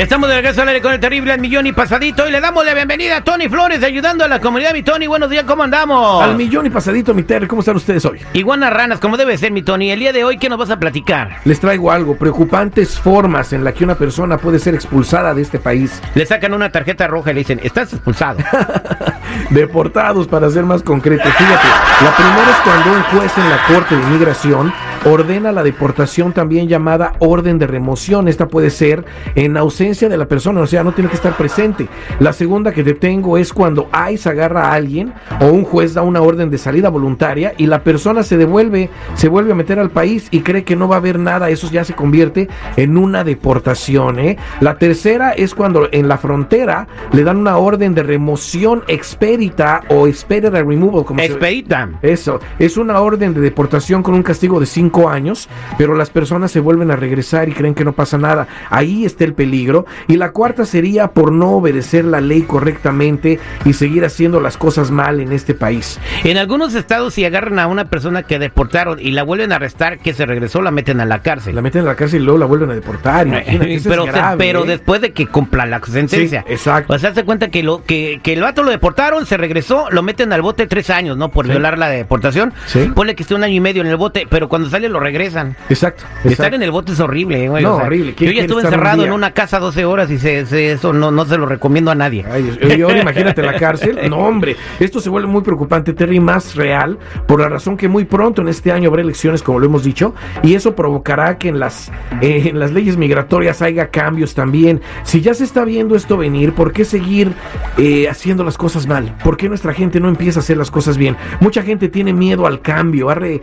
Estamos de regreso al aire con el terrible al millón y pasadito y le damos la bienvenida a Tony Flores ayudando a la comunidad. Mi Tony, buenos días, ¿cómo andamos? Al millón y pasadito, mi Terry, ¿cómo están ustedes hoy? Iguanas ranas, como debe ser, mi Tony. El día de hoy, ¿qué nos vas a platicar? Les traigo algo, preocupantes formas en la que una persona puede ser expulsada de este país. Le sacan una tarjeta roja y le dicen, estás expulsado. Deportados, para ser más concretos. Fíjate, la primera es cuando un juez en la Corte de Inmigración ordena la deportación también llamada orden de remoción. Esta puede ser en ausencia de la persona, o sea, no tiene que estar presente. La segunda que te tengo es cuando ICE agarra a alguien o un juez da una orden de salida voluntaria y la persona se devuelve, se vuelve a meter al país y cree que no va a haber nada. Eso ya se convierte en una deportación. ¿eh? La tercera es cuando en la frontera le dan una orden de remoción expedita o expedita removal. Como expedita. eso, es una orden de deportación con un castigo de cinco años, pero las personas se vuelven a regresar y creen que no pasa nada. Ahí está el peligro. Y la cuarta sería por no obedecer la ley correctamente y seguir haciendo las cosas mal en este país. En algunos estados si agarran a una persona que deportaron y la vuelven a arrestar, que se regresó, la meten a la cárcel. La meten a la cárcel y luego la vuelven a deportar. pero, pero ¿eh? después de que cumpla la sentencia. exacto. O sea, se cuenta que, lo, que, que el vato lo deportaron, se regresó, lo meten al bote tres años, ¿no? Por violar la deportación. Sí. Ponle que esté un año y medio en el bote, pero cuando sale lo regresan. Exacto. Estar en el bote es horrible, güey. No, horrible. Yo ya estuve encerrado en una casa 12 horas y se, eso no, no se lo recomiendo a nadie. y ahora imagínate la cárcel. No, hombre, esto se vuelve muy preocupante, Terry, más real, por la razón que muy pronto en este año habrá elecciones, como lo hemos dicho, y eso provocará que en las, eh, en las leyes migratorias haya cambios también. Si ya se está viendo esto venir, ¿por qué seguir eh, haciendo las cosas mal? ¿Por qué nuestra gente no empieza a hacer las cosas bien? Mucha gente tiene miedo al cambio, eh,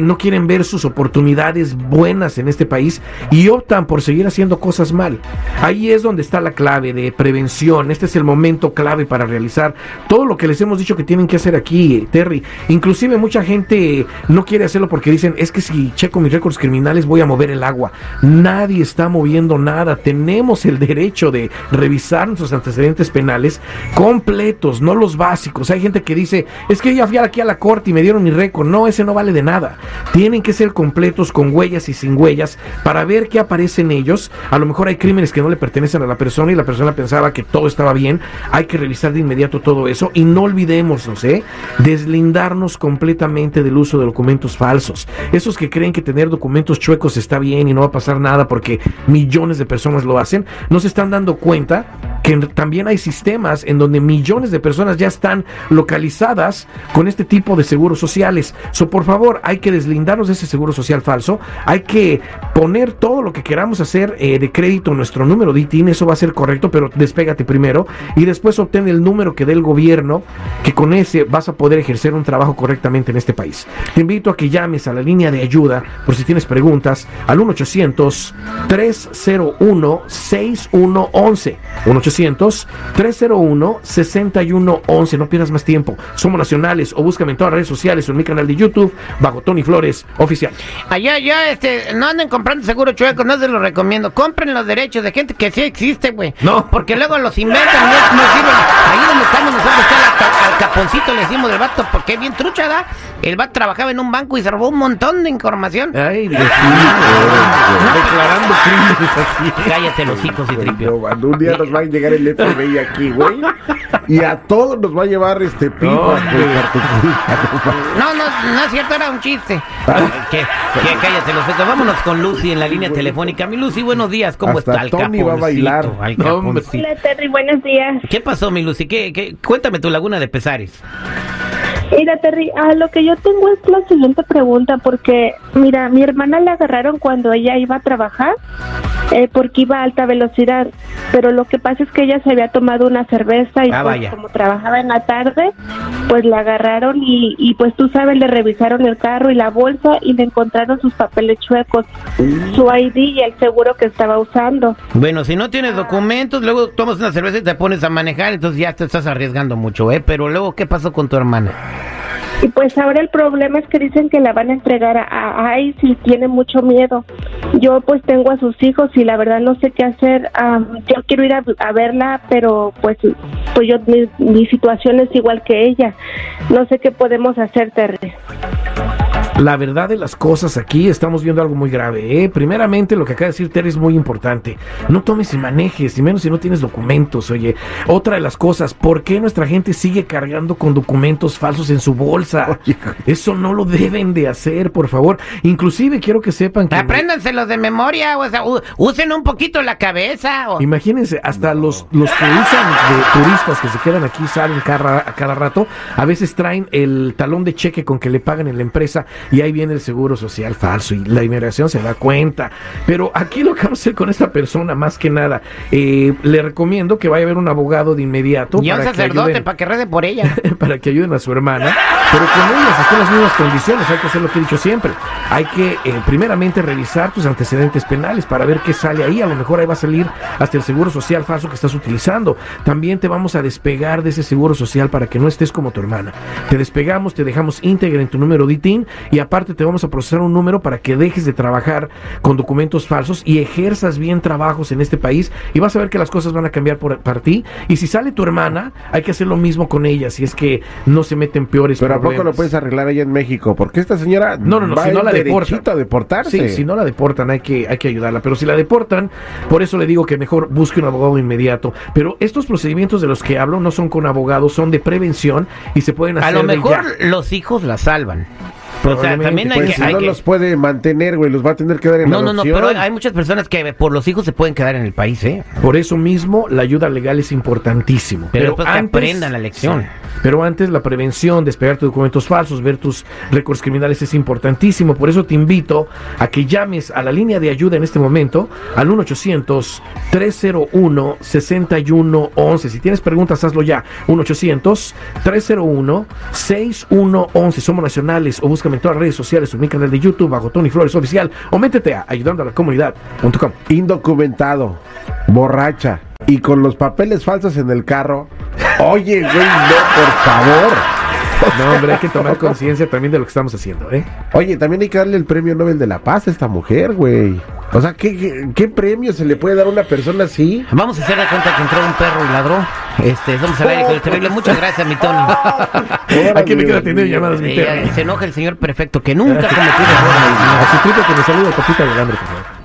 no quieren ver sus oportunidades buenas en este país y optan por seguir haciendo cosas mal. Ahí es donde está la clave de prevención. Este es el momento clave para realizar todo lo que les hemos dicho que tienen que hacer aquí, Terry. Inclusive mucha gente no quiere hacerlo porque dicen, es que si checo mis récords criminales voy a mover el agua. Nadie está moviendo nada. Tenemos el derecho de revisar nuestros antecedentes penales completos, no los básicos. Hay gente que dice, es que ya fui aquí a la corte y me dieron mi récord. No, ese no vale de nada. Tienen que ser completos con huellas y sin huellas para ver qué aparece en ellos. A lo mejor hay crímenes que no le pertenecen a la persona y la persona pensaba que todo estaba bien. Hay que revisar de inmediato todo eso y no olvidemos, sé, deslindarnos completamente del uso de documentos falsos. Esos que creen que tener documentos chuecos está bien y no va a pasar nada porque millones de personas lo hacen, no se están dando cuenta que también hay sistemas en donde millones de personas ya están localizadas con este tipo de seguros sociales. So, por favor, hay que deslindarnos de ese seguro social falso. Hay que poner todo lo que queramos hacer eh, de crédito nuestro número de ITIN. Eso va a ser correcto, pero despégate primero y después obtén el número que dé el gobierno, que con ese vas a poder ejercer un trabajo correctamente en este país. Te invito a que llames a la línea de ayuda por si tienes preguntas al 1 800 301 6111 1 301-6111. No pierdas más tiempo. Somos nacionales o búscame en todas las redes sociales o en mi canal de YouTube bajo Tony Flores Oficial. Allá, ya, este, no anden comprando seguro chueco, no se lo recomiendo. Compren los derechos de gente que sí existe, güey. No. Porque luego los inventan, no, sirven. Ahí donde estamos nosotros está al caponcito, le decimos del vato, porque es bien trucha, ¿da? El vato trabajaba en un banco y se robó un montón de información. Ay, Dios mío. Declarando crímenes así. Cállate los hijos y tripio. un día nos va a llegar el FBI aquí, güey. Y a todos nos va a llevar este pipa. No, no, no, es cierto, era un chiste. ¿Qué? ¿Qué? Cállate los ojos. Vámonos con Lucy en la línea telefónica. Mi Lucy, buenos días. ¿Cómo está el Tony va a bailar. Hola, Terry, buenos días. ¿Qué pasó, mi Lucy? ¿Qué, qué? Cuéntame tu laguna de pesares. Mira, Terry, a lo que yo tengo es la siguiente pregunta, porque, mira, mi hermana la agarraron cuando ella iba a trabajar, eh, porque iba a alta velocidad, pero lo que pasa es que ella se había tomado una cerveza y Ah, pues, vaya. como trabajaba en la tarde, pues la agarraron y, y pues tú sabes, le revisaron el carro y la bolsa y le encontraron sus papeles chuecos, su ID y el seguro que estaba usando. Bueno, si no tienes documentos, luego tomas una cerveza y te pones a manejar, entonces ya te estás arriesgando mucho, ¿eh? Pero luego, ¿qué pasó con tu hermana? Y pues ahora el problema es que dicen que la van a entregar a, a ICE y tiene mucho miedo. Yo pues tengo a sus hijos y la verdad no sé qué hacer. Am, yo quiero ir a, a verla, pero pues, pues yo mi, mi situación es igual que ella. No sé qué podemos hacer, Terry. La verdad de las cosas aquí, estamos viendo algo muy grave. ¿eh? Primeramente, lo que acaba de decir Terry es muy importante. No tomes y manejes, y menos si no tienes documentos. Oye, otra de las cosas, ¿por qué nuestra gente sigue cargando con documentos falsos en su bolsa? Eso no lo deben de hacer, por favor. Inclusive quiero que sepan que... Apréndanselos de memoria, o sea, usen un poquito la cabeza. o- Imagínense, hasta los, los que usan de turistas que se quedan aquí, salen cada, a cada rato, a veces traen el talón de cheque con que le pagan en la empresa y ahí viene el seguro social falso y la inmigración se da cuenta. Pero aquí lo que vamos a hacer con esta persona, más que nada, eh, le recomiendo que vaya a ver un abogado de inmediato. y a un para que sacerdote ayuden- para que rede por ella. para que ayuden a su hermana, pero con ellas están las mismas condiciones, hay que hacer lo que he dicho siempre. Hay que eh, primeramente revisar tus antecedentes penales para ver qué sale ahí, a lo mejor ahí va a salir hasta el seguro social falso que estás utilizando. También te vamos a despegar de ese seguro social para que no estés como tu hermana. Te despegamos, te dejamos íntegra en tu número de ITIN y aparte te vamos a procesar un número para que dejes de trabajar con documentos falsos y ejerzas bien trabajos en este país y vas a ver que las cosas van a cambiar por, para ti. Y si sale tu hermana, hay que hacer lo mismo con ella, si es que no se meten peores Pero ¿a poco lo puedes arreglar allá en México? Porque esta señora No, no, no, va si no la deportan. a deportarse. Sí, si no la deportan hay que, hay que ayudarla. Pero si la deportan, por eso le digo que mejor busque un abogado inmediato. Pero estos procedimientos de los que hablo no son con abogados, son de prevención y se pueden hacer A lo mejor ya. los hijos la salvan. O sea, también hay Pues que... si hay no que- los puede mantener, güey, los va a tener que dar en No, no, no, pero hay muchas personas que por los hijos se pueden quedar en el país, ¿eh? Por eso mismo la ayuda legal es importantísimo. Pero después que aprendan la lección. Sí. Pero antes la prevención, despegar tus documentos falsos, ver tus récords criminales es importantísimo. Por eso te invito a que llames a la línea de ayuda en este momento al 1-800-301-6111. Si tienes preguntas, hazlo ya. 1-800-301-6111. Somos nacionales o búscame en todas las redes sociales o mi canal de YouTube bajo Tony Flores Oficial o métete a ayudando a la comunidad.com. Indocumentado, borracha y con los papeles falsos en el carro. Oye, güey, no, por favor. No, hombre, hay que tomar conciencia también de lo que estamos haciendo, ¿eh? Oye, también hay que darle el premio Nobel de la Paz a esta mujer, güey. O sea, ¿qué, qué, qué premio se le puede dar a una persona así? Vamos a hacer de cuenta que entró un perro y ladró. Este, vamos al aire con el terrible. Muchas gracias, mi Tony. Aquí me queda atendiendo llamadas, mi Eh, perro. se enoja el señor perfecto que nunca cometió errores. A su que me saluda, papita del hambre, por favor.